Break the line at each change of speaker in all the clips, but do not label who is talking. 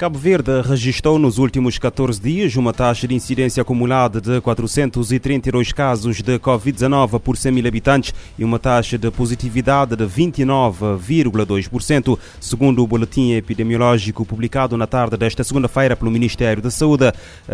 Cabo Verde registrou nos últimos 14 dias uma taxa de incidência acumulada de 432 casos de Covid-19 por 100 mil habitantes e uma taxa de positividade de 29,2%, segundo o boletim epidemiológico publicado na tarde desta segunda-feira pelo Ministério da Saúde.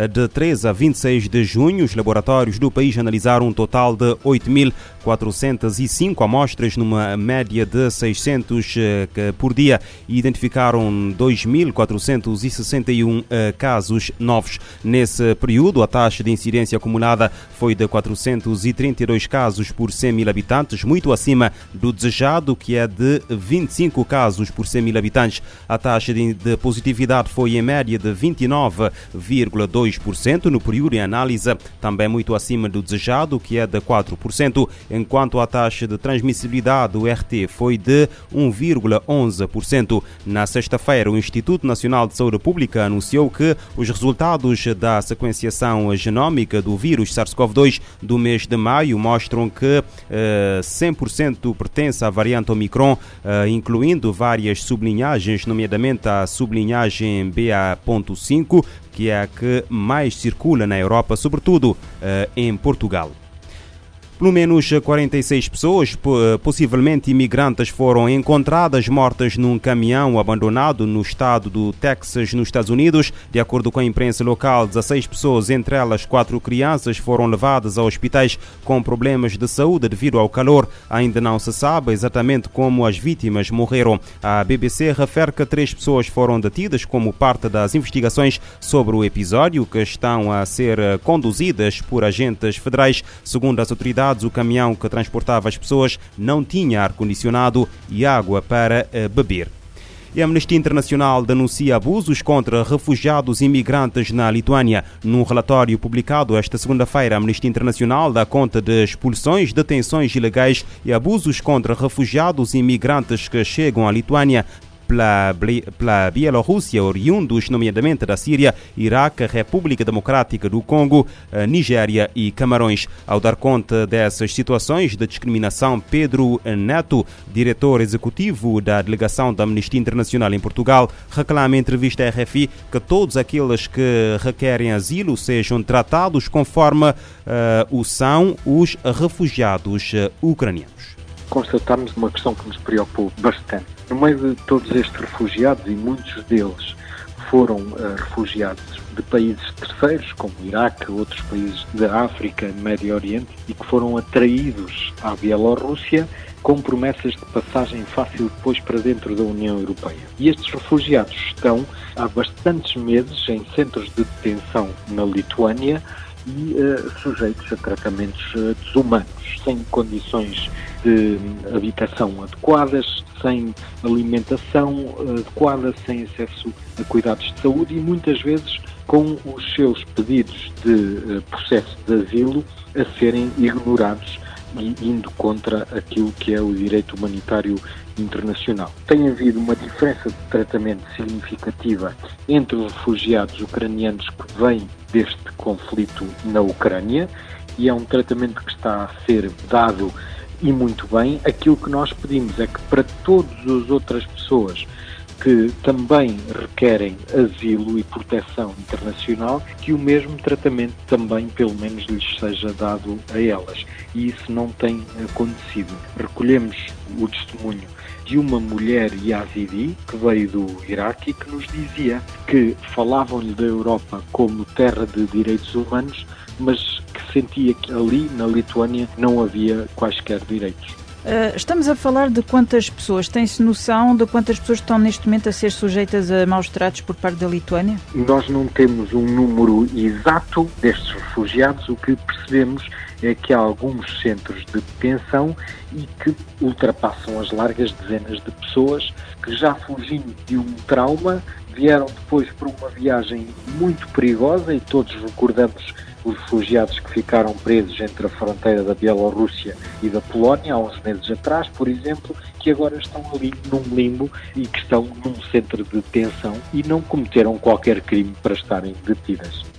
De 13 a 26 de junho, os laboratórios do país analisaram um total de 8.405 amostras, numa média de 600 eh, por dia, e identificaram 2.400 261 uh, eh, casos novos. Nesse período, a taxa de incidência acumulada foi de 432 casos por 100 mil habitantes, muito acima do desejado, que é de 25 casos por 100 mil habitantes. A taxa de, de positividade foi em média de 29,2% no período em análise, também muito acima do desejado, que é de 4%, enquanto a taxa de transmissibilidade, do RT, foi de 1,11%. Na sexta-feira, o Instituto Nacional de Saúde Saúde Pública anunciou que os resultados da sequenciação genómica do vírus SARS-CoV-2 do mês de maio mostram que eh, 100% pertence à variante Omicron, eh, incluindo várias sublinhagens, nomeadamente a sublinhagem BA.5, que é a que mais circula na Europa, sobretudo eh, em Portugal. Pelo menos 46 pessoas, possivelmente imigrantes, foram encontradas mortas num caminhão abandonado no estado do Texas, nos Estados Unidos. De acordo com a imprensa local, 16 pessoas, entre elas quatro crianças, foram levadas a hospitais com problemas de saúde devido ao calor. Ainda não se sabe exatamente como as vítimas morreram. A BBC refere que três pessoas foram detidas como parte das investigações sobre o episódio, que estão a ser conduzidas por agentes federais, segundo as autoridades o caminhão que transportava as pessoas não tinha ar-condicionado e água para eh, beber. E a Amnistia Internacional denuncia abusos contra refugiados e imigrantes na Lituânia. Num relatório publicado esta segunda-feira, a Amnistia Internacional dá conta de expulsões, detenções ilegais e abusos contra refugiados e imigrantes que chegam à Lituânia pela, Bielorrússia, oriundos nomeadamente da Síria, Iraque, República Democrática do Congo, eh, Nigéria e Camarões. Ao dar conta dessas situações de discriminação, Pedro Neto, diretor executivo da delegação da Amnistia Internacional em Portugal, reclama em entrevista à RFI que todos aqueles que requerem asilo sejam tratados conforme uh, o são os refugiados ucranianos
constatamos uma questão que nos preocupou bastante. No meio de todos estes refugiados, e muitos deles foram uh, refugiados de países terceiros, como Iraque, outros países da África, Médio Oriente, e que foram atraídos à Bielorrússia com promessas de passagem fácil depois para dentro da União Europeia. E estes refugiados estão há bastantes meses em centros de detenção na Lituânia e uh, sujeitos a tratamentos uh, desumanos, sem condições de habitação adequadas, sem alimentação adequada, sem acesso a cuidados de saúde e muitas vezes com os seus pedidos de processo de asilo a serem ignorados indo contra aquilo que é o direito humanitário internacional. Tem havido uma diferença de tratamento significativa entre os refugiados ucranianos que vêm deste conflito na Ucrânia e é um tratamento que está a ser dado e muito bem. Aquilo que nós pedimos é que para todas as outras pessoas que também requerem asilo e proteção internacional, que o mesmo tratamento também, pelo menos, lhes seja dado a elas. E isso não tem acontecido. Recolhemos o testemunho de uma mulher yazidi que veio do Iraque e que nos dizia que falavam-lhe da Europa como terra de direitos humanos, mas que sentia que ali, na Lituânia, não havia quaisquer direitos.
Uh, estamos a falar de quantas pessoas? Tem-se noção de quantas pessoas estão neste momento a ser sujeitas a maus tratos por parte da Lituânia?
Nós não temos um número exato destes refugiados. O que percebemos é que há alguns centros de detenção e que ultrapassam as largas dezenas de pessoas que já fugindo de um trauma vieram depois por uma viagem muito perigosa e todos recordamos os refugiados que ficaram presos entre a fronteira da Bielorrússia e da Polónia há uns meses atrás, por exemplo, que agora estão ali num limbo e que estão num centro de detenção e não cometeram qualquer crime para estarem detidas.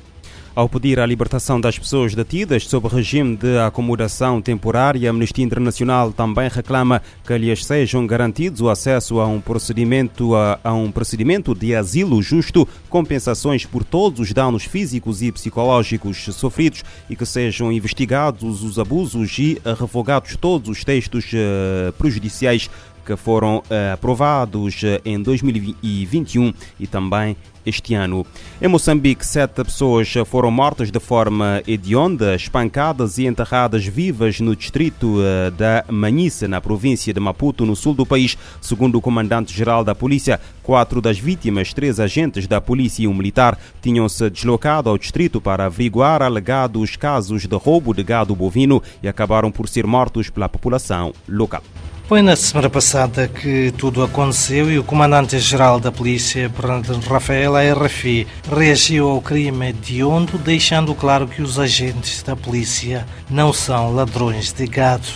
Ao pedir a libertação das pessoas detidas sob regime de acomodação temporária, a Amnistia Internacional também reclama que lhes sejam garantidos o acesso a um procedimento a, a um procedimento de asilo justo, compensações por todos os danos físicos e psicológicos sofridos e que sejam investigados os abusos e revogados todos os textos uh, prejudiciais que foram uh, aprovados em 2021 e também este ano. Em Moçambique, sete pessoas foram mortas de forma hedionda, espancadas e enterradas vivas no distrito uh, da Manhissa, na província de Maputo, no sul do país, segundo o comandante-geral da polícia. Quatro das vítimas, três agentes da polícia e um militar, tinham-se deslocado ao distrito para averiguar alegados casos de roubo de gado bovino e acabaram por ser mortos pela população local.
Foi na semana passada que tudo aconteceu e o comandante-geral da polícia, Bernardo Rafael RFI, reagiu ao crime de Ondo, deixando claro que os agentes da polícia não são ladrões de gado.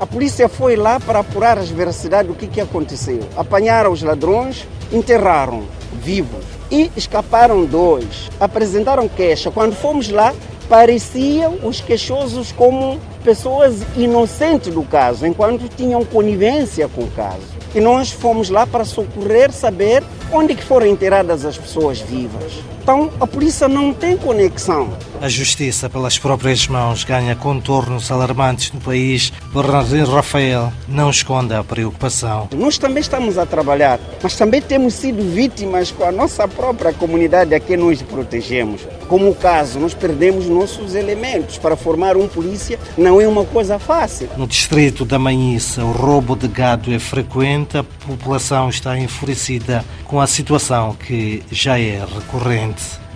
A polícia foi lá para apurar as veracidades do que, que aconteceu. Apanharam os ladrões, enterraram vivos e escaparam dois. Apresentaram queixa. Quando fomos lá, pareciam os queixosos como pessoas inocentes do caso, enquanto tinham conivência com o caso. E nós fomos lá para socorrer, saber onde que foram enterradas as pessoas vivas. Então a polícia não tem conexão.
A justiça pelas próprias mãos ganha contornos alarmantes no país. Bernardino Rafael não esconde a preocupação.
Nós também estamos a trabalhar, mas também temos sido vítimas com a nossa própria comunidade a quem nós protegemos. Como o caso, nós perdemos nossos elementos para formar um polícia não é uma coisa fácil.
No distrito da Manhissa, o roubo de gado é frequente, a população está enfurecida com a situação que já é recorrente.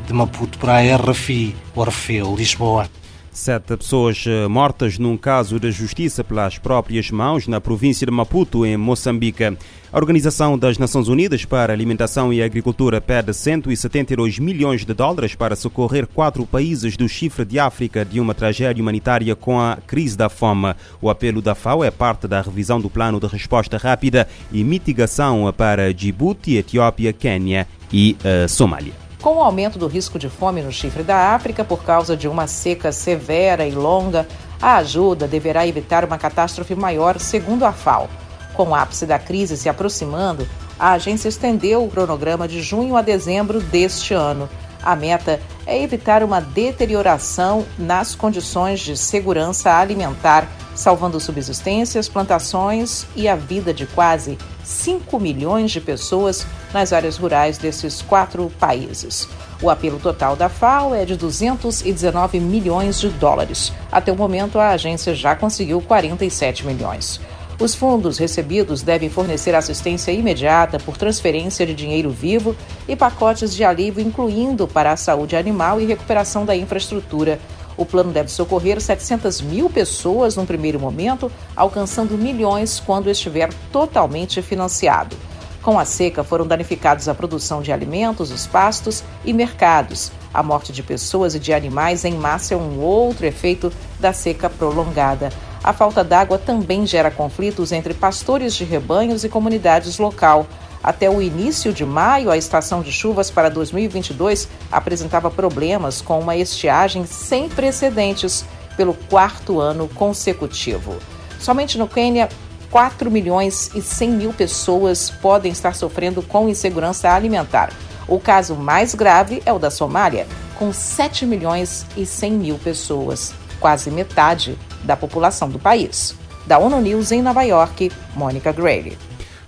De Maputo para a RFI, Orfeu, Lisboa.
Sete pessoas eh, mortas num caso de justiça pelas próprias mãos na província de Maputo, em Moçambique. A Organização das Nações Unidas para Alimentação e Agricultura pede 172 milhões de dólares para socorrer quatro países do chifre de África de uma tragédia humanitária com a crise da fome. O apelo da FAO é parte da revisão do plano de resposta rápida e mitigação para Djibouti, Etiópia, Quênia e uh, Somália.
Com o aumento do risco de fome no chifre da África por causa de uma seca severa e longa, a ajuda deverá evitar uma catástrofe maior, segundo a FAO. Com o ápice da crise se aproximando, a agência estendeu o cronograma de junho a dezembro deste ano. A meta é evitar uma deterioração nas condições de segurança alimentar, salvando subsistências, plantações e a vida de quase 5 milhões de pessoas nas áreas rurais desses quatro países. O apelo total da FAO é de 219 milhões de dólares. Até o momento, a agência já conseguiu 47 milhões. Os fundos recebidos devem fornecer assistência imediata por transferência de dinheiro vivo e pacotes de alívio, incluindo para a saúde animal e recuperação da infraestrutura. O plano deve socorrer 700 mil pessoas num primeiro momento, alcançando milhões quando estiver totalmente financiado. Com a seca, foram danificados a produção de alimentos, os pastos e mercados. A morte de pessoas e de animais em massa é um outro efeito da seca prolongada. A falta d'água também gera conflitos entre pastores de rebanhos e comunidades local. Até o início de maio, a estação de chuvas para 2022 apresentava problemas com uma estiagem sem precedentes pelo quarto ano consecutivo. Somente no Quênia, 4 milhões e 100 mil pessoas podem estar sofrendo com insegurança alimentar. O caso mais grave é o da Somália, com 7 milhões e 100 mil pessoas, quase metade da população do país. Da ONU News em Nova York, Mônica Grayle.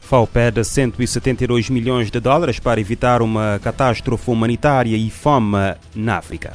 FAO pede 172 milhões de dólares para evitar uma catástrofe humanitária e fome na África.